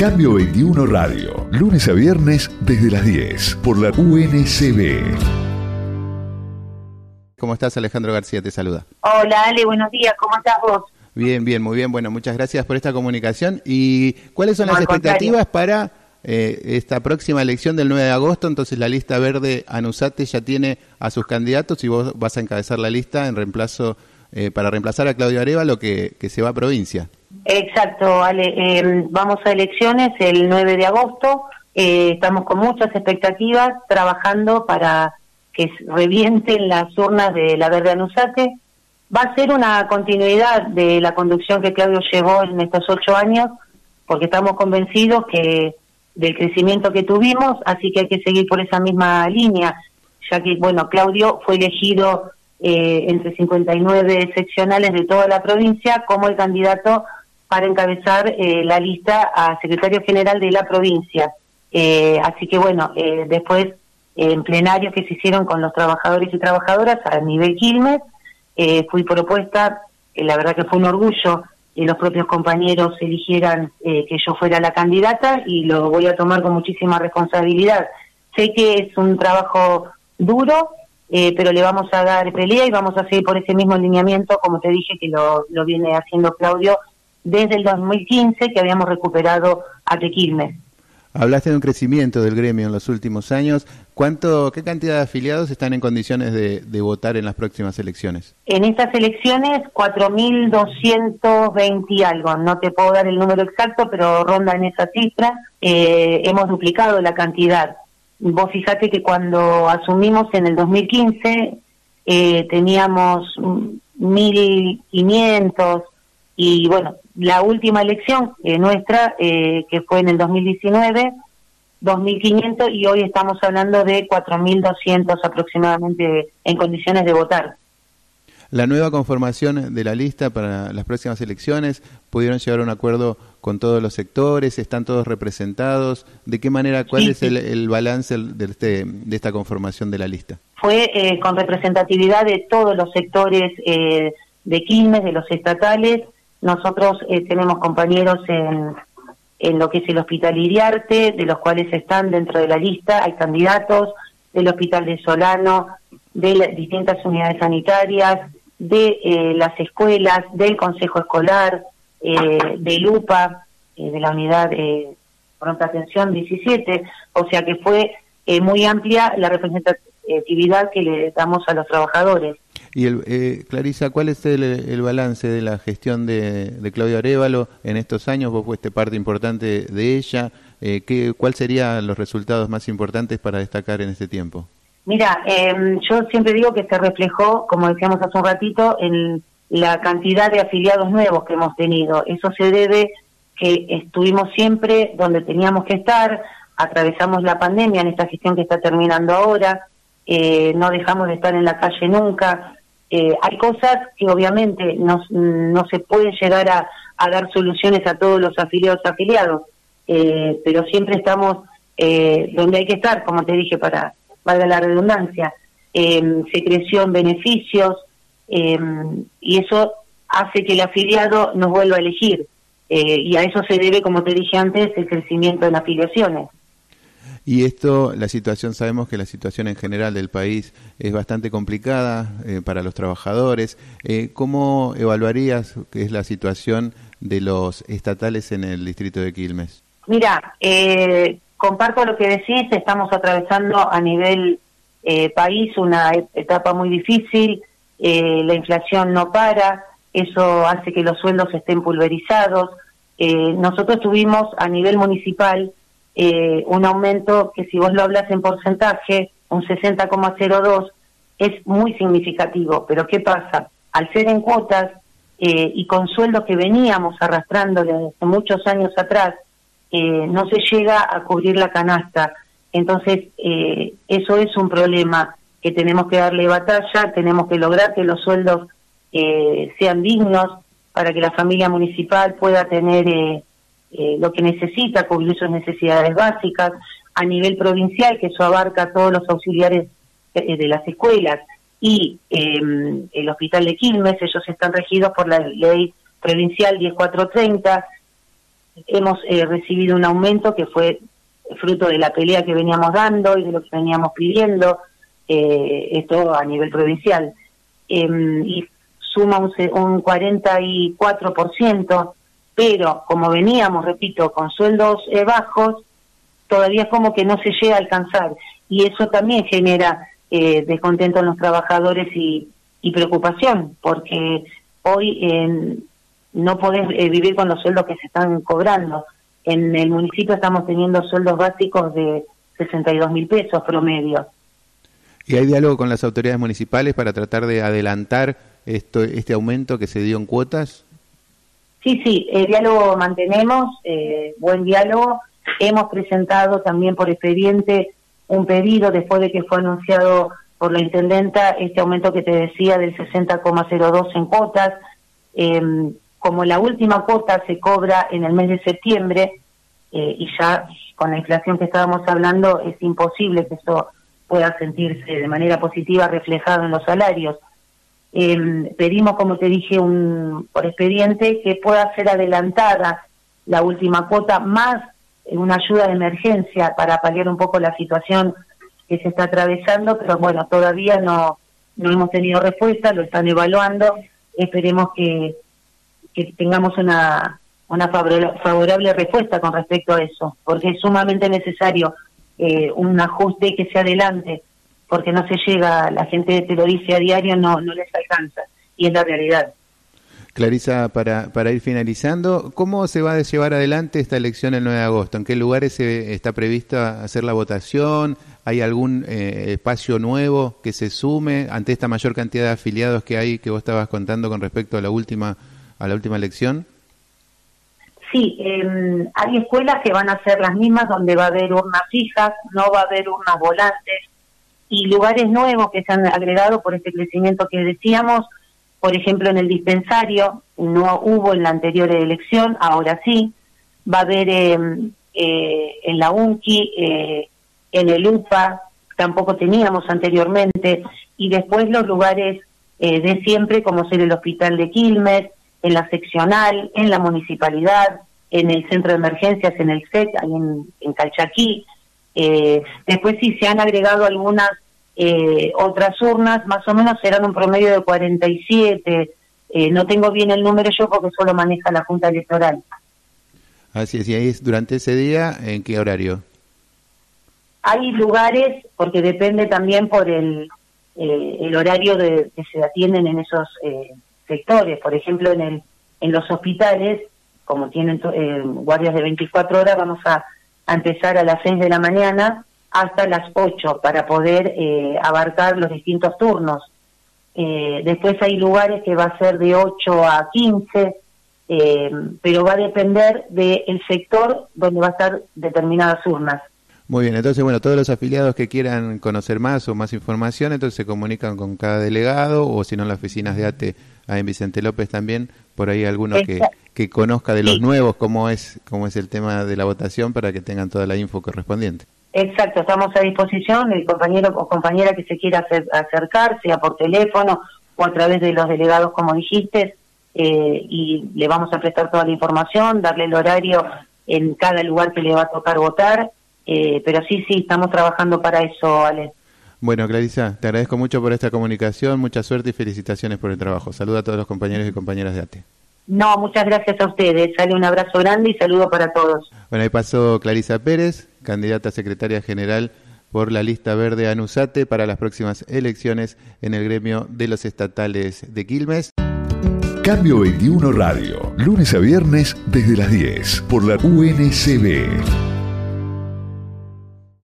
Cambio 21 Radio, lunes a viernes desde las 10 por la UNCB. ¿Cómo estás, Alejandro García? Te saluda. Hola, Ale, buenos días. ¿Cómo estás vos? Bien, bien, muy bien. Bueno, muchas gracias por esta comunicación. ¿Y cuáles son las expectativas para eh, esta próxima elección del 9 de agosto? Entonces la lista verde Anusate ya tiene a sus candidatos y vos vas a encabezar la lista en reemplazo eh, para reemplazar a Claudio Arevalo que, que se va a provincia. Exacto, Ale. Eh, vamos a elecciones el 9 de agosto. estamos con muchas expectativas trabajando para que revienten las urnas de la Verde Anusate. Va a ser una continuidad de la conducción que Claudio llevó en estos ocho años, porque estamos convencidos que del crecimiento que tuvimos, así que hay que seguir por esa misma línea, ya que, bueno, Claudio fue elegido eh, entre 59 seccionales de toda la provincia como el candidato para encabezar eh, la lista a secretario general de la provincia. Eh, así que, bueno, después en plenarios que se hicieron con los trabajadores y trabajadoras a nivel Quilmes. Eh, fui propuesta, eh, la verdad que fue un orgullo que los propios compañeros eligieran eh, que yo fuera la candidata y lo voy a tomar con muchísima responsabilidad. Sé que es un trabajo duro, pero le vamos a dar pelea y vamos a seguir por ese mismo lineamiento, como te dije, que lo, lo viene haciendo Claudio desde el 2015, que habíamos recuperado a Tequilmes. Hablaste de un crecimiento del gremio en los últimos años. ¿Cuánto, ¿Qué cantidad de afiliados están en condiciones de, votar en las próximas elecciones? En estas elecciones, 4.220 y algo. No te puedo dar el número exacto, pero ronda en esa cifra. Eh, hemos duplicado la cantidad. Vos fijate que cuando asumimos en el 2015 eh, teníamos 1.500 y bueno, la última elección eh, nuestra, eh, que fue en el 2019, 2.500 y hoy estamos hablando de 4.200 aproximadamente en condiciones de votar. La nueva conformación de la lista para las próximas elecciones, ¿pudieron llegar a un acuerdo con todos los sectores? ¿Están todos representados? ¿De qué manera, cuál es El, balance de, este, de esta conformación de la lista? Fue eh, con representatividad de todos los sectores de Quilmes, de los estatales, nosotros eh, tenemos compañeros en, en lo que es el Hospital Iriarte, de los cuales están dentro de la lista, hay candidatos del Hospital de Solano, de las distintas unidades sanitarias, de eh, las escuelas, del Consejo Escolar, eh, de Lupa, de la unidad de pronta atención 17, o sea que fue muy amplia la representatividad que le damos a los trabajadores. Y el, eh, Clarisa, ¿cuál es el, balance de la gestión de, de, Claudia Arevalo en estos años? Vos fuiste parte importante de ella. Eh, ¿qué, ¿Cuáles serían los resultados más importantes para destacar en este tiempo? Mira, em, yo siempre digo que se reflejó, como decíamos hace un ratito, en la cantidad de afiliados nuevos que hemos tenido. Eso se debe que estuvimos siempre donde teníamos que estar, atravesamos la pandemia en esta gestión que está terminando ahora, eh, no dejamos de estar en la calle nunca, eh, hay cosas que obviamente no, no se pueden llegar a, dar soluciones a todos los afiliados afiliados, eh, pero siempre estamos eh, donde hay que estar, como te dije, para valga la redundancia. Em, se creció en beneficios em, y eso hace que el afiliado nos vuelva a elegir. y a eso se debe, como te dije antes, el crecimiento en afiliaciones. Y esto, la situación, sabemos que la situación en general del país es bastante complicada eh, para los trabajadores. Eh, ¿Cómo evaluarías que es la situación de los estatales en el distrito de Quilmes? Mira, eh, comparto lo que decís, estamos atravesando a nivel país una etapa muy difícil, la inflación no para, eso hace que los sueldos estén pulverizados. nosotros tuvimos a nivel municipal eh, un aumento que si vos lo hablas en porcentaje, un 60,02, es muy significativo. Pero ¿qué pasa? Al ser en cuotas eh, y con sueldos que veníamos arrastrando desde muchos años atrás, eh, no se llega a cubrir la canasta. Entonces, eso es un problema que tenemos que darle batalla, tenemos que lograr que los sueldos sean dignos para que la familia municipal pueda tener eh, lo que necesita, cubrir sus necesidades básicas, a nivel provincial, que eso abarca todos los auxiliares eh, de las escuelas y em, el Hospital de Quilmes, ellos están regidos por la ley provincial 10430, hemos eh, recibido un aumento que fue fruto de la pelea que veníamos dando y de lo que veníamos pidiendo, eh, esto a nivel provincial. Em, y suma un, un 44%, pero como veníamos, repito, con sueldos eh, bajos, todavía como que no se llega a alcanzar. Y eso también genera eh, descontento en los trabajadores y, preocupación, porque hoy no podés eh, vivir con los sueldos que se están cobrando. En el municipio estamos teniendo sueldos básicos de 62 mil pesos promedio. ¿Y hay diálogo con las autoridades municipales para tratar de adelantar esto, este aumento que se dio en cuotas? Sí, sí, el diálogo mantenemos, eh, buen diálogo. Hemos presentado también por expediente un pedido después de que fue anunciado por la intendenta este aumento que te decía del 60,02 en cuotas. Em, como la última cuota se cobra en el mes de septiembre eh, y ya con la inflación que estábamos hablando es imposible que eso pueda sentirse de manera positiva reflejado en los salarios. Eh, pedimos, como te dije, un, por expediente que pueda ser adelantada la última cuota más una ayuda de emergencia para paliar un poco la situación que se está atravesando, pero bueno, todavía no, no hemos tenido respuesta, lo están evaluando, esperemos que, que tengamos una, una favorable respuesta con respecto a eso, porque es sumamente necesario eh, un ajuste que se adelante, porque no se llega, la gente te lo dice a diario, no, no les alcanza, y es la realidad. Clarisa, para, para ir finalizando, ¿cómo se va a llevar adelante esta elección el 9 de agosto? ¿En qué lugares se está prevista hacer la votación? ¿Hay algún eh, espacio nuevo que se sume ante esta mayor cantidad de afiliados que hay que vos estabas contando con respecto a la última, a la última elección? Sí, em, hay escuelas que van a ser las mismas donde va a haber urnas fijas, no va a haber urnas volantes y lugares nuevos que se han agregado por este crecimiento que decíamos, por ejemplo en el dispensario, no hubo en la anterior elección, ahora sí, va a haber em, eh, en la UNCI, eh, en el UPA, tampoco teníamos anteriormente, y después los lugares eh, de siempre como ser el Hospital de Quilmes, en la seccional, en la municipalidad, en el centro de emergencias, en el CET, ahí en, Calchaquí. Eh, después sí se han agregado algunas eh, otras urnas, más o menos serán un promedio de 47. Eh, no tengo bien el número yo porque solo maneja la Junta Electoral. Así es, y ahí es durante ese día, ¿en qué horario? Hay lugares, porque depende también por el, el horario de, que se atienden en esos sectores. Por ejemplo, en, el, en los hospitales, como tienen eh, guardias de 24 horas, vamos a, empezar a las 6 de la mañana hasta las 8 para poder eh, abarcar los distintos turnos. Eh, después hay lugares que va a ser de 8 a 15, pero va a depender del sector donde va a estar determinadas urnas. Muy bien, entonces, bueno, todos los afiliados que quieran conocer más o más información, entonces se comunican con cada delegado o si no, en las oficinas de ATE, en Vicente López también, por ahí alguno que, que conozca de los nuevos cómo es, cómo es el tema de la votación para que tengan toda la info correspondiente. Exacto, estamos a disposición, el compañero o compañera que se quiera acercar, sea por teléfono o a través de los delegados, como dijiste, eh, y le vamos a prestar toda la información, darle el horario en cada lugar que le va a tocar votar eh, pero sí, sí, estamos trabajando para eso, Ale. Bueno, Clarisa, te agradezco mucho por esta comunicación, mucha suerte y felicitaciones por el trabajo. Saluda a todos los compañeros y compañeras de ATE. No, muchas gracias a ustedes. Sale un abrazo grande y saludo para todos. Bueno, ahí pasó Clarisa Pérez, candidata a secretaria general por la lista verde ANUSATE para las próximas elecciones en el gremio de los estatales de Quilmes. Cambio 21 Radio, lunes a viernes desde las 10 por la UNCB.